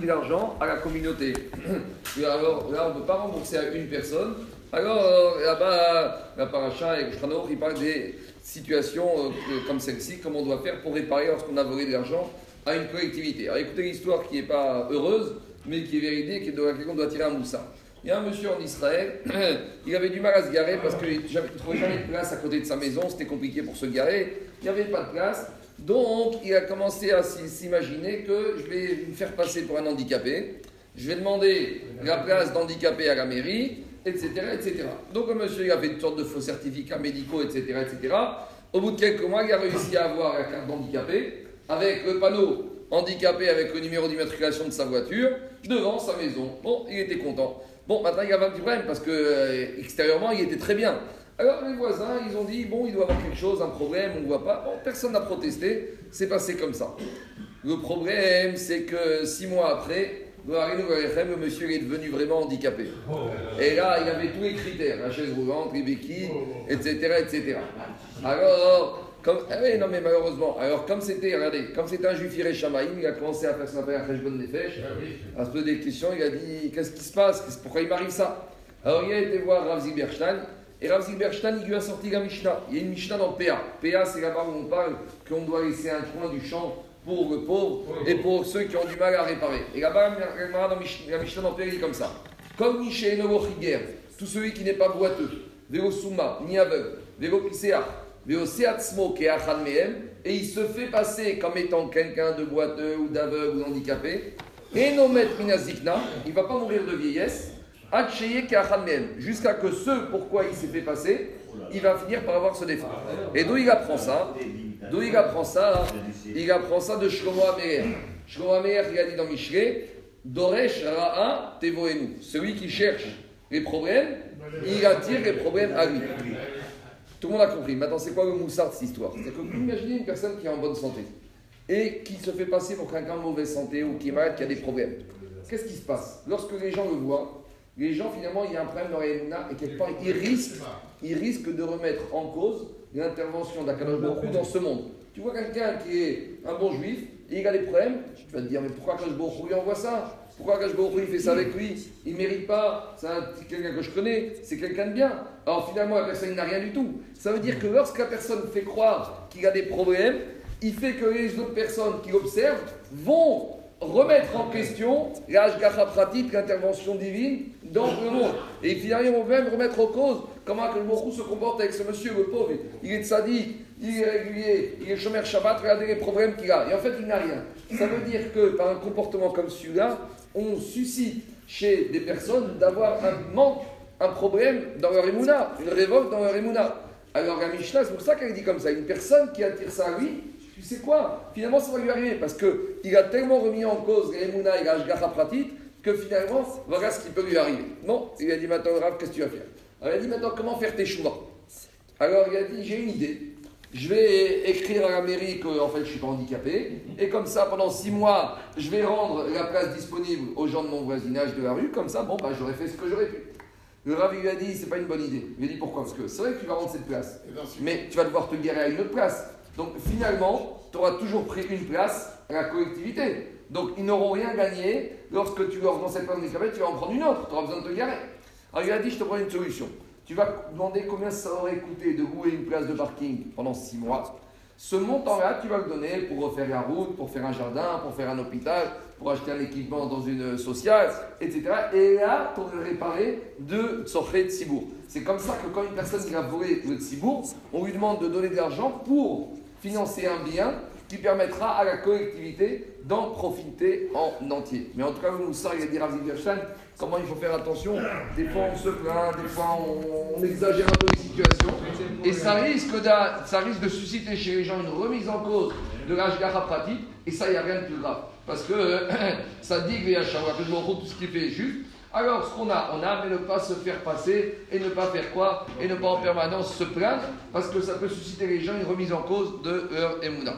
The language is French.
de l'argent à la communauté. Alors là, on ne peut pas rembourser à une personne. Alors là-bas, la paracha et Shranor, il parle des situations euh, comme celle-ci, comment on doit faire pour réparer lorsqu'on a volé de l'argent à une collectivité. Alors écoutez l'histoire qui n'est pas heureuse, mais qui est véridique et de laquelle on doit tirer un moussa. Il y a un monsieur en Israël, il avait du mal à se garer parce qu'il ne trouvait jamais de place à côté de sa maison, c'était compliqué pour se garer, il n'y avait pas de place. Donc il a commencé à s'imaginer que je vais me faire passer pour un handicapé, je vais demander la place d'handicapé à la mairie, etc., etc. Donc le monsieur il a fait une sorte de faux certificats médicaux, etc., etc. Au bout de quelques mois, il a réussi à avoir la carte d'handicapé avec le panneau handicapé avec le numéro d'immatriculation de sa voiture devant sa maison. Bon, il était content. Bon, maintenant il y avait un petit problème parce que euh, extérieurement il était très bien. Alors les voisins, ils ont dit bon, il doit y avoir quelque chose, un problème, on ne voit pas. Bon, personne n'a protesté, c'est passé comme ça. Le problème, c'est que six mois après, le monsieur est devenu vraiment handicapé. Et là, il avait tous les critères, la chaise roulante, les béquilles, etc., etc. Alors, comme, ah oui, non, mais malheureusement, alors comme c'était, regardez, comme c'était un juif Shamaïm, il a commencé à faire ce qu'on appelle un Nefesh, ah à se poser des questions, il a dit Qu'est-ce qui se passe? Pourquoi il m'arrive ça? Alors il a été voir Rav Zilberstein, et Rav Zilberstein, il lui a sorti la Mishnah. Il y a une Mishnah dans PA. PA, c'est là-bas où on parle qu'on doit laisser un coin du champ pour le pauvre et pour ceux qui ont du mal à réparer. Et là-bas, la Mishnah dans PA, il dit comme ça Comme Michel Novochiger, tout celui qui n'est pas boiteux, Vélo Souma, ni aveugle, Vélo Piséa, et il se fait passer comme étant quelqu'un de boiteux ou d'aveugle ou d'handicapé. Et nomet minazikna, il ne va pas mourir de vieillesse, jusqu'à que ce pourquoi il s'est fait passer, il va finir par avoir ce défaut. Et d'où il apprend ça D'où il apprend ça Il apprend ça de Shlomo Améer. Shlomo Améer, il a dit dans Michelet, Doresh Ra'a Tevoenu. Celui qui cherche les problèmes, il attire les problèmes à lui. Tout le monde a compris. Maintenant, c'est quoi le moussard cette histoire C'est que vous imaginez une personne qui est en bonne santé et qui se fait passer pour quelqu'un de mauvaise santé ou qui est malade, qui a des problèmes. Qu'est-ce qui se passe Lorsque les gens le voient, les gens, finalement, il y a un problème dans les et quelque part, ils risquent, ils risquent de remettre en cause l'intervention d'Akadosh Baruch dans ce monde. Tu vois quelqu'un qui est un bon juif, et il a des problèmes, tu vas te dire, mais pourquoi Akadosh Baruch lui envoie ça? Pourquoi Akash il fait ça avec lui? Il ne mérite pas, c'est quelqu'un que je connais, c'est quelqu'un de bien. Alors finalement, la personne n'a rien du tout. Ça veut dire que lorsque la personne fait croire qu'il a des problèmes, il fait que les autres personnes qui observent vont remettre en question l'âge pratique, l'intervention divine dans le monde. Et ils vont même remettre en cause comment le se comporte avec ce monsieur, le pauvre. Il est sadique, il est régulier, il est chômeur Shabbat, regardez les problèmes qu'il a. Et en fait, il n'a rien. Ça veut dire que par un comportement comme celui-là, on suscite chez des personnes d'avoir un manque, un problème dans leur émouna, une révolte dans leur émouna. Alors la Mishnah, c'est pour ça qu'elle dit comme ça, une personne qui attire ça à lui, tu sais quoi? Finalement, ça va lui arriver parce qu'il a tellement remis en cause l'émouna et l'ashgacha pratique que finalement, voilà ce qui peut lui arriver. Non, il a dit maintenant, Rav, qu'est-ce que tu vas faire? Alors il a dit maintenant, comment faire tes choix Alors il a dit, j'ai une idée je vais écrire à la mairie que en fait, je ne suis pas handicapé. Et comme ça, pendant six mois, je vais rendre la place disponible aux gens de mon voisinage de la rue. Comme ça, bon, bah, j'aurais fait ce que j'aurais pu. Le Rav lui a dit, c'est pas une bonne idée. Il lui a dit pourquoi? Parce que c'est vrai que tu vas rendre cette place. Mais tu vas devoir te guérir à une autre place. Donc finalement, tu auras toujours pris une place à la collectivité. Donc ils n'auront rien gagné lorsque tu leur rends cette place handicapée, tu vas en prendre une autre. Tu auras besoin de te garer. Alors il a dit, je te prends une solution tu vas demander combien ça aurait coûté de louer une place de parking pendant six mois. Ce montant-là, tu vas le donner pour refaire la route, pour faire un jardin, pour faire un hôpital, pour acheter un équipement dans une sociale, etc. Et là, tu aurais réparé de Sorchet de Sibourg. C'est comme ça que quand une personne qui a volé le Sibourg, on lui demande de donner de l'argent pour financer un bien qui permettra à la collectivité d'en profiter en entier. Mais en tout cas, vous savez, il a dit Rav comment il faut faire attention. Des fois, on se plaint, des fois, on, exagère un peu les situations. Et ça risque, ça de susciter chez les gens une remise en cause de l'âge pratique. Et ça, il n'y a rien de plus grave. Parce que ça dit que tout ce qui fait est juste. Alors, ce qu'on a, on a, mais ne pas se faire passer et ne pas faire quoi Et ne pas en permanence se plaindre, parce que ça peut susciter les gens une remise en cause de leur émouna.